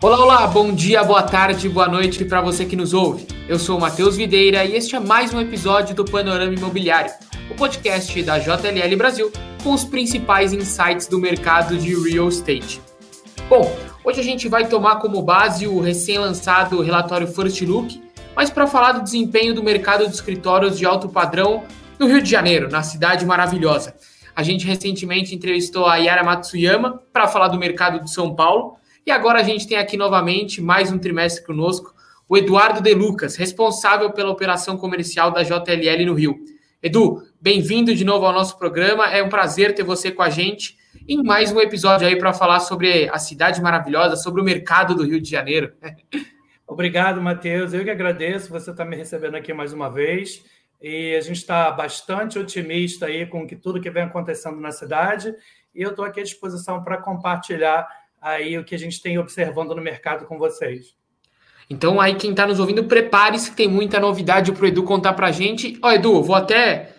Olá, olá, bom dia, boa tarde, boa noite para você que nos ouve. Eu sou o Matheus Videira e este é mais um episódio do Panorama Imobiliário, o podcast da JLL Brasil com os principais insights do mercado de real estate. Bom, hoje a gente vai tomar como base o recém-lançado relatório First Look, mas para falar do desempenho do mercado de escritórios de alto padrão no Rio de Janeiro, na cidade maravilhosa. A gente recentemente entrevistou a Yara Matsuyama para falar do mercado de São Paulo e agora a gente tem aqui novamente, mais um trimestre conosco, o Eduardo De Lucas, responsável pela operação comercial da JLL no Rio. Edu, bem-vindo de novo ao nosso programa. É um prazer ter você com a gente em mais um episódio aí para falar sobre a cidade maravilhosa, sobre o mercado do Rio de Janeiro. Obrigado, Matheus. Eu que agradeço você estar tá me recebendo aqui mais uma vez. E a gente está bastante otimista aí com que tudo que vem acontecendo na cidade. E eu estou aqui à disposição para compartilhar aí o que a gente tem observando no mercado com vocês. Então, aí quem está nos ouvindo, prepare-se que tem muita novidade para o Edu contar para a gente. Ó, Edu, vou até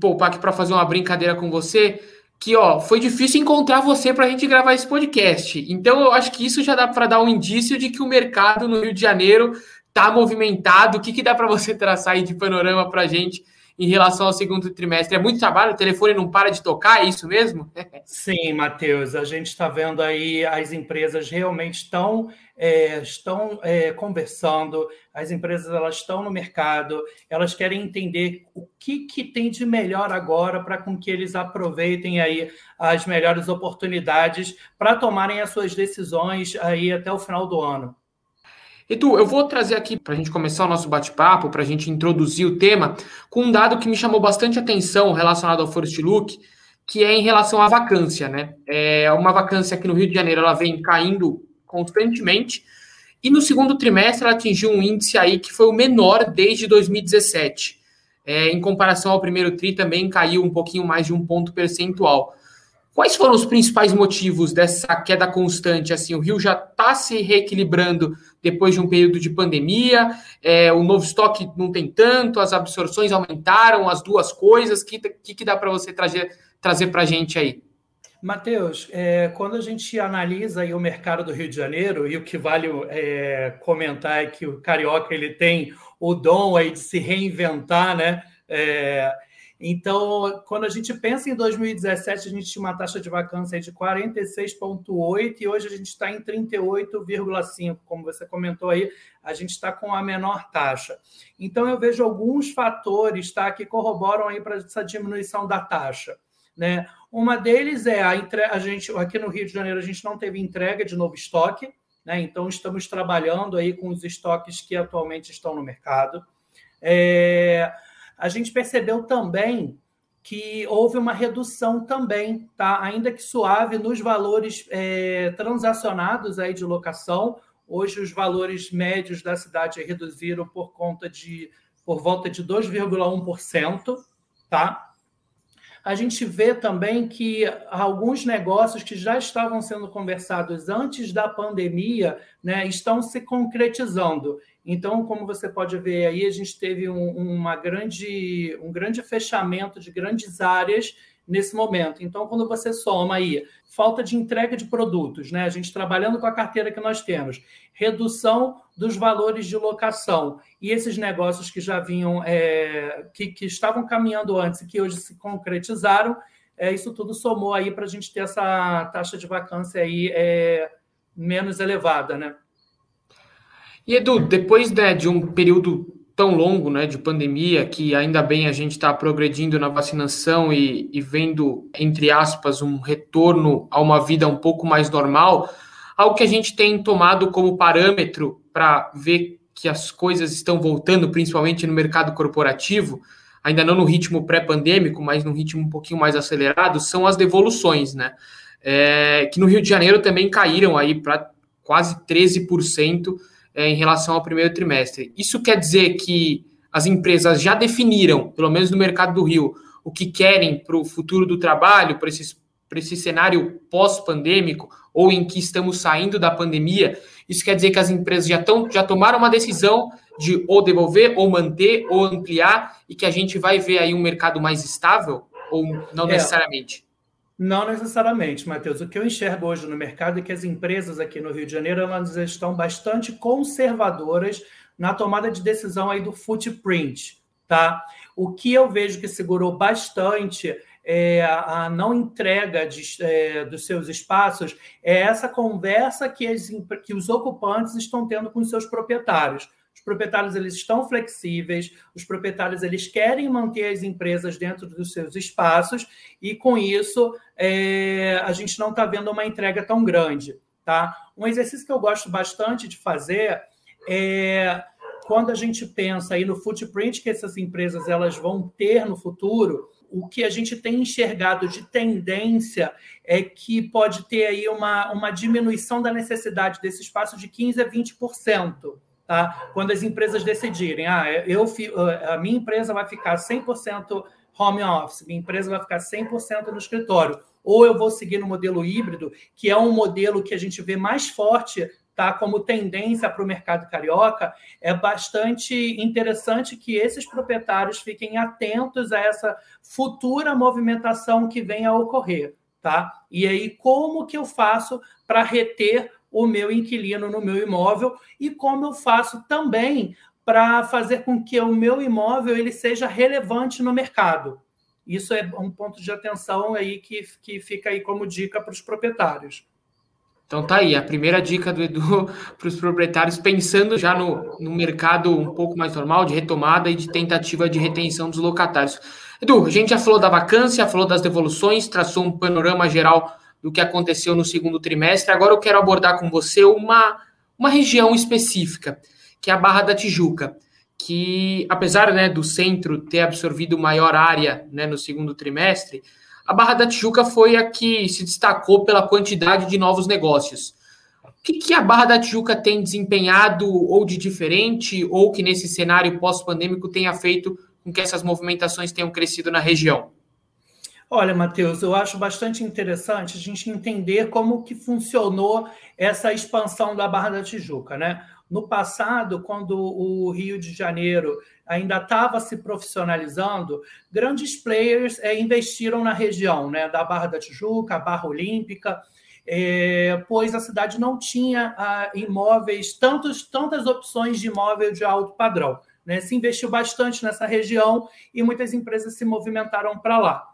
poupar aqui para fazer uma brincadeira com você, que ó, foi difícil encontrar você para a gente gravar esse podcast. Então, eu acho que isso já dá para dar um indício de que o mercado no Rio de Janeiro está movimentado. O que, que dá para você traçar aí de panorama para gente em relação ao segundo trimestre? É muito trabalho, o telefone não para de tocar, é isso mesmo? Sim, Matheus, a gente está vendo aí as empresas realmente estão, é, estão é, conversando, as empresas elas estão no mercado, elas querem entender o que, que tem de melhor agora para com que eles aproveitem aí as melhores oportunidades para tomarem as suas decisões aí até o final do ano. Edu, eu vou trazer aqui para a gente começar o nosso bate-papo, para a gente introduzir o tema, com um dado que me chamou bastante atenção relacionado ao First Look, que é em relação à vacância, né? É uma vacância aqui no Rio de Janeiro, ela vem caindo constantemente, e no segundo trimestre ela atingiu um índice aí que foi o menor desde 2017. É, em comparação ao primeiro TRI, também caiu um pouquinho mais de um ponto percentual. Quais foram os principais motivos dessa queda constante? Assim, o Rio já está se reequilibrando depois de um período de pandemia, é, o novo estoque não tem tanto, as absorções aumentaram, as duas coisas. O que, que, que, dá para você trazer, trazer para a gente aí? Matheus, é, quando a gente analisa o mercado do Rio de Janeiro, e o que vale é, comentar é que o carioca ele tem o dom aí de se reinventar, né? É, então, quando a gente pensa em 2017, a gente tinha uma taxa de vacância de 46,8% e hoje a gente está em 38,5%. Como você comentou aí, a gente está com a menor taxa. Então, eu vejo alguns fatores tá, que corroboram aí para essa diminuição da taxa. Né? Uma deles é a, entre... a gente, aqui no Rio de Janeiro, a gente não teve entrega de novo estoque, né? então estamos trabalhando aí com os estoques que atualmente estão no mercado. É a gente percebeu também que houve uma redução também, tá? ainda que suave, nos valores é, transacionados aí de locação. Hoje os valores médios da cidade reduziram por conta de por volta de 2,1%, tá? A gente vê também que alguns negócios que já estavam sendo conversados antes da pandemia né, estão se concretizando. Então, como você pode ver aí, a gente teve um, uma grande, um grande fechamento de grandes áreas nesse momento. Então, quando você soma aí falta de entrega de produtos, né? A gente trabalhando com a carteira que nós temos, redução dos valores de locação e esses negócios que já vinham, é, que, que estavam caminhando antes e que hoje se concretizaram, é, isso tudo somou aí para a gente ter essa taxa de vacância aí é, menos elevada, né? E Edu, depois né, de um período tão longo né, de pandemia, que ainda bem a gente está progredindo na vacinação e, e, vendo, entre aspas, um retorno a uma vida um pouco mais normal, algo que a gente tem tomado como parâmetro para ver que as coisas estão voltando, principalmente no mercado corporativo, ainda não no ritmo pré-pandêmico, mas no ritmo um pouquinho mais acelerado, são as devoluções, né? É, que no Rio de Janeiro também caíram aí para quase 13% é, em relação ao primeiro trimestre. Isso quer dizer que as empresas já definiram, pelo menos no mercado do Rio, o que querem para o futuro do trabalho, para esse, esse cenário pós-pandêmico, ou em que estamos saindo da pandemia. Isso quer dizer que as empresas já, tão, já tomaram uma decisão de ou devolver, ou manter, ou ampliar, e que a gente vai ver aí um mercado mais estável, ou não é. necessariamente? Não necessariamente, Matheus. O que eu enxergo hoje no mercado é que as empresas aqui no Rio de Janeiro elas estão bastante conservadoras na tomada de decisão aí do footprint, tá? O que eu vejo que segurou bastante é, a não entrega de, é, dos seus espaços é essa conversa que, as, que os ocupantes estão tendo com seus proprietários. Os proprietários eles estão flexíveis, os proprietários eles querem manter as empresas dentro dos seus espaços e com isso é, a gente não está vendo uma entrega tão grande, tá? Um exercício que eu gosto bastante de fazer é quando a gente pensa aí no footprint que essas empresas elas vão ter no futuro, o que a gente tem enxergado de tendência é que pode ter aí uma, uma diminuição da necessidade desse espaço de 15% a 20%. Tá? Quando as empresas decidirem, ah, eu, a minha empresa vai ficar 100% home office, minha empresa vai ficar 100% no escritório, ou eu vou seguir no modelo híbrido, que é um modelo que a gente vê mais forte tá, como tendência para o mercado carioca, é bastante interessante que esses proprietários fiquem atentos a essa futura movimentação que venha a ocorrer. Tá? E aí, como que eu faço para reter o meu inquilino no meu imóvel e como eu faço também para fazer com que o meu imóvel ele seja relevante no mercado. Isso é um ponto de atenção aí que, que fica aí como dica para os proprietários. Então tá aí, a primeira dica do Edu para os proprietários, pensando já no, no mercado um pouco mais normal, de retomada e de tentativa de retenção dos locatários. Edu, a gente já falou da vacância, falou das devoluções, traçou um panorama geral do que aconteceu no segundo trimestre. Agora eu quero abordar com você uma, uma região específica, que é a Barra da Tijuca, que apesar né, do centro ter absorvido maior área né, no segundo trimestre, a Barra da Tijuca foi a que se destacou pela quantidade de novos negócios. O que, que a Barra da Tijuca tem desempenhado ou de diferente, ou que nesse cenário pós-pandêmico tenha feito com que essas movimentações tenham crescido na região? Olha, Matheus, eu acho bastante interessante a gente entender como que funcionou essa expansão da Barra da Tijuca, né? No passado, quando o Rio de Janeiro ainda estava se profissionalizando, grandes players é, investiram na região, né? Da Barra da Tijuca, a Barra Olímpica, é, pois a cidade não tinha ah, imóveis, tantos, tantas opções de imóvel de alto padrão. Né? Se investiu bastante nessa região e muitas empresas se movimentaram para lá.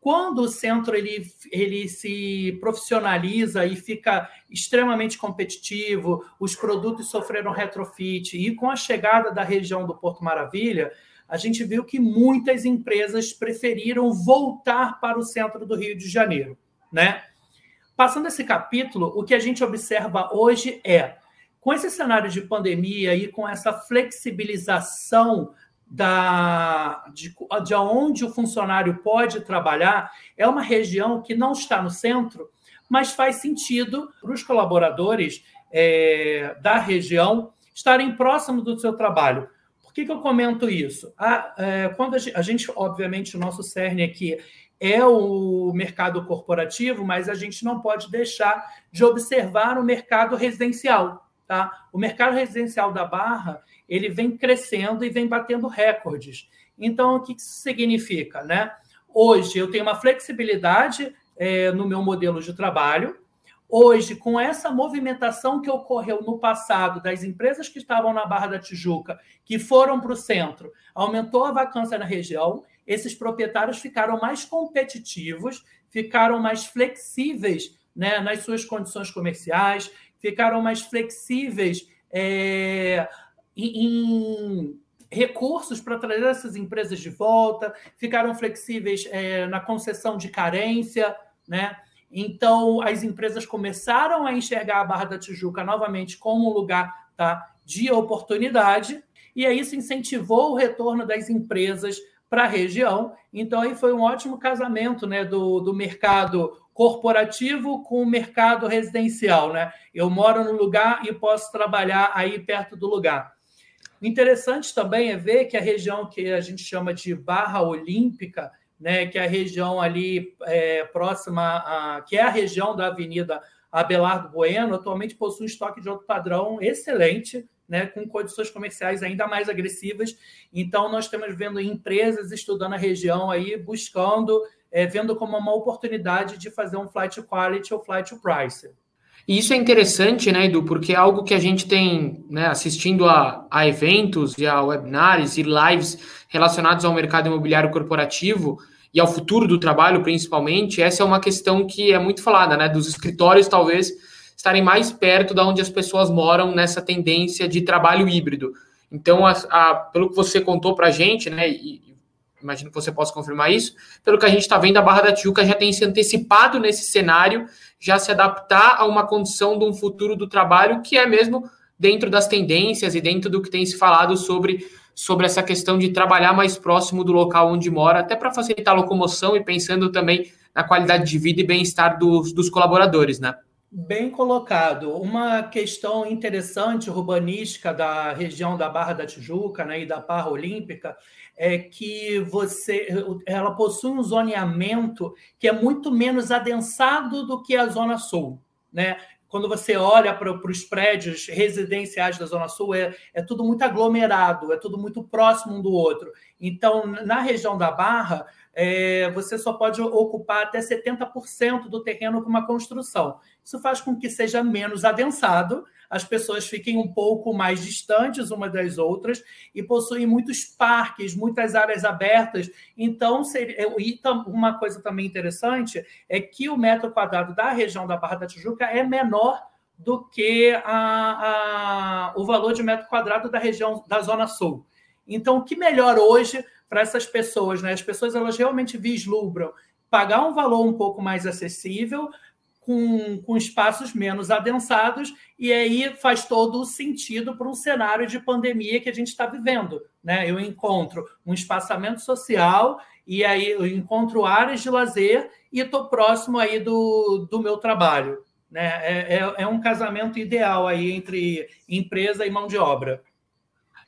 Quando o centro ele, ele se profissionaliza e fica extremamente competitivo, os produtos sofreram retrofit, e com a chegada da região do Porto Maravilha, a gente viu que muitas empresas preferiram voltar para o centro do Rio de Janeiro. Né? Passando esse capítulo, o que a gente observa hoje é, com esse cenário de pandemia e com essa flexibilização da, de, de onde o funcionário pode trabalhar é uma região que não está no centro, mas faz sentido para os colaboradores é, da região estarem próximos do seu trabalho. Por que, que eu comento isso? A, é, quando a gente, a gente, obviamente, o nosso cerne aqui é o mercado corporativo, mas a gente não pode deixar de observar o mercado residencial. Tá? O mercado residencial da Barra ele vem crescendo e vem batendo recordes. Então, o que isso significa? Né? Hoje, eu tenho uma flexibilidade é, no meu modelo de trabalho. Hoje, com essa movimentação que ocorreu no passado das empresas que estavam na Barra da Tijuca, que foram para o centro, aumentou a vacância na região, esses proprietários ficaram mais competitivos, ficaram mais flexíveis né, nas suas condições comerciais, ficaram mais flexíveis é, em recursos para trazer essas empresas de volta, ficaram flexíveis é, na concessão de carência, né? Então, as empresas começaram a enxergar a Barra da Tijuca novamente como um lugar tá, de oportunidade, e aí isso incentivou o retorno das empresas para a região. Então, aí foi um ótimo casamento né, do, do mercado corporativo com o mercado residencial. Né? Eu moro no lugar e posso trabalhar aí perto do lugar. Interessante também é ver que a região que a gente chama de Barra Olímpica, né, que é a região ali é, próxima, a, que é a região da Avenida Abelardo Bueno, atualmente possui um estoque de alto padrão excelente, né, com condições comerciais ainda mais agressivas. Então, nós estamos vendo empresas estudando a região aí, buscando é, vendo como uma oportunidade de fazer um flight quality ou flight price. E isso é interessante, né, Edu, porque é algo que a gente tem né, assistindo a, a eventos e a webinars e lives relacionados ao mercado imobiliário corporativo e ao futuro do trabalho, principalmente. Essa é uma questão que é muito falada, né, dos escritórios talvez estarem mais perto da onde as pessoas moram nessa tendência de trabalho híbrido. Então, a, a, pelo que você contou para a gente, né, e, imagino que você possa confirmar isso, pelo que a gente está vendo, a Barra da Tijuca já tem se antecipado nesse cenário, já se adaptar a uma condição de um futuro do trabalho que é mesmo dentro das tendências e dentro do que tem se falado sobre, sobre essa questão de trabalhar mais próximo do local onde mora, até para facilitar a locomoção e pensando também na qualidade de vida e bem-estar dos, dos colaboradores, né? Bem colocado. Uma questão interessante urbanística da região da Barra da Tijuca né, e da Barra Olímpica é que você, ela possui um zoneamento que é muito menos adensado do que a Zona Sul. Né? Quando você olha para, para os prédios residenciais da Zona Sul, é, é tudo muito aglomerado, é tudo muito próximo um do outro. Então, na região da Barra, é, você só pode ocupar até 70% do terreno com uma construção. Isso faz com que seja menos adensado, as pessoas fiquem um pouco mais distantes umas das outras e possuem muitos parques, muitas áreas abertas. Então, seria, e uma coisa também interessante é que o metro quadrado da região da Barra da Tijuca é menor do que a, a, o valor de metro quadrado da região da Zona Sul. Então, o que melhor hoje para essas pessoas, né? As pessoas elas realmente vislumbram pagar um valor um pouco mais acessível, com, com espaços menos adensados, e aí faz todo o sentido para um cenário de pandemia que a gente está vivendo. Né? Eu encontro um espaçamento social, e aí eu encontro áreas de lazer e estou próximo aí do, do meu trabalho. Né? É, é, é um casamento ideal aí entre empresa e mão de obra.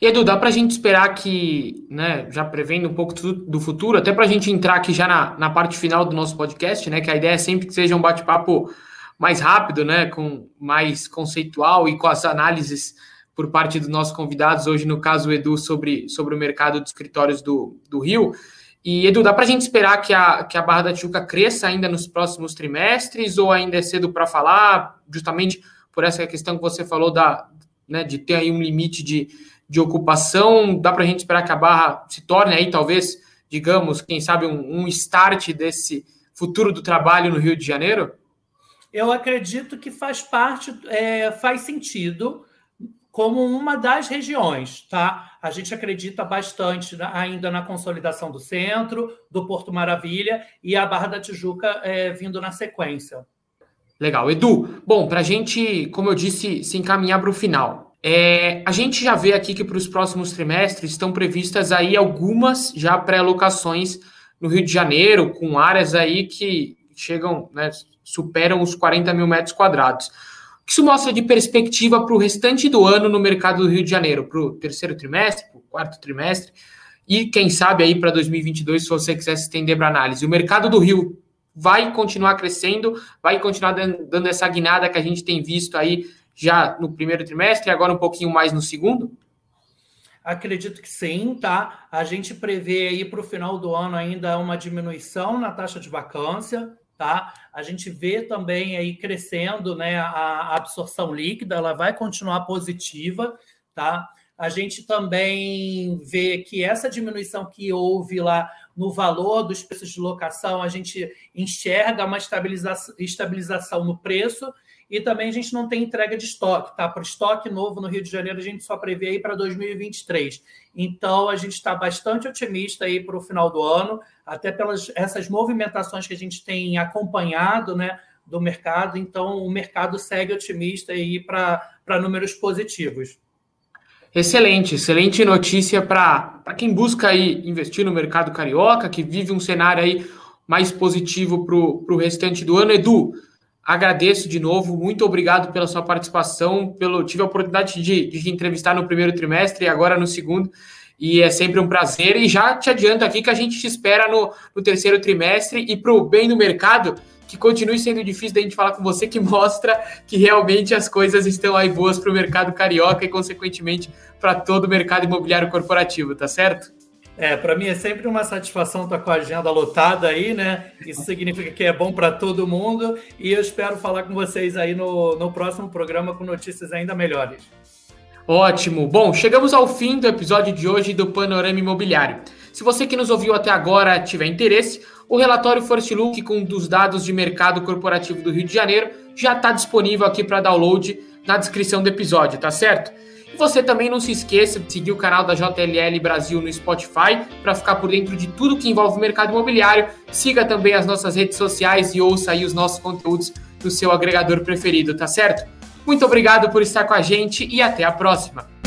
E Edu, dá para a gente esperar que, né, já prevendo um pouco do futuro, até para a gente entrar aqui já na, na parte final do nosso podcast, né, que a ideia é sempre que seja um bate-papo mais rápido, né, com mais conceitual e com as análises por parte dos nossos convidados, hoje no caso o Edu, sobre, sobre o mercado de escritórios do, do Rio. E Edu, dá para a gente esperar que a, que a Barra da Tijuca cresça ainda nos próximos trimestres ou ainda é cedo para falar, justamente por essa questão que você falou da, né, de ter aí um limite de de ocupação, dá para a gente esperar que a Barra se torne aí, talvez, digamos, quem sabe, um, um start desse futuro do trabalho no Rio de Janeiro? Eu acredito que faz parte, é, faz sentido como uma das regiões, tá? A gente acredita bastante ainda na consolidação do centro, do Porto Maravilha e a Barra da Tijuca é, vindo na sequência. Legal. Edu, bom, para a gente, como eu disse, se encaminhar para o final. É, a gente já vê aqui que para os próximos trimestres estão previstas aí algumas já pré-alocações no Rio de Janeiro, com áreas aí que chegam, né, superam os 40 mil metros quadrados. O que isso mostra de perspectiva para o restante do ano no mercado do Rio de Janeiro, para o terceiro trimestre, para o quarto trimestre, e quem sabe aí para 2022, se você quiser se estender para análise. O mercado do Rio vai continuar crescendo, vai continuar dando essa guinada que a gente tem visto aí já no primeiro trimestre agora um pouquinho mais no segundo? Acredito que sim, tá? A gente prevê aí para o final do ano ainda uma diminuição na taxa de vacância, tá? A gente vê também aí crescendo, né, a absorção líquida, ela vai continuar positiva, tá? A gente também vê que essa diminuição que houve lá no valor dos preços de locação, a gente enxerga uma estabilização, estabilização no preço e também a gente não tem entrega de estoque, tá? Para estoque novo no Rio de Janeiro, a gente só prevê aí para 2023. Então, a gente está bastante otimista aí para o final do ano, até pelas essas movimentações que a gente tem acompanhado, né? Do mercado, então o mercado segue otimista aí para números positivos. Excelente, excelente notícia para quem busca aí investir no mercado carioca, que vive um cenário aí mais positivo para o restante do ano. Edu, Agradeço de novo, muito obrigado pela sua participação. Pelo, tive a oportunidade de, de entrevistar no primeiro trimestre e agora no segundo, e é sempre um prazer. E já te adianto aqui que a gente te espera no, no terceiro trimestre e para o bem do mercado, que continue sendo difícil da gente falar com você, que mostra que realmente as coisas estão aí boas para o mercado carioca e, consequentemente, para todo o mercado imobiliário corporativo, tá certo? É, para mim é sempre uma satisfação estar com a agenda lotada aí, né? Isso significa que é bom para todo mundo e eu espero falar com vocês aí no, no próximo programa com notícias ainda melhores. Ótimo. Bom, chegamos ao fim do episódio de hoje do Panorama Imobiliário. Se você que nos ouviu até agora tiver interesse, o relatório First Look com dos dados de mercado corporativo do Rio de Janeiro já está disponível aqui para download na descrição do episódio, tá certo? Você também não se esqueça de seguir o canal da JLL Brasil no Spotify para ficar por dentro de tudo que envolve o mercado imobiliário. Siga também as nossas redes sociais e ouça aí os nossos conteúdos no seu agregador preferido, tá certo? Muito obrigado por estar com a gente e até a próxima.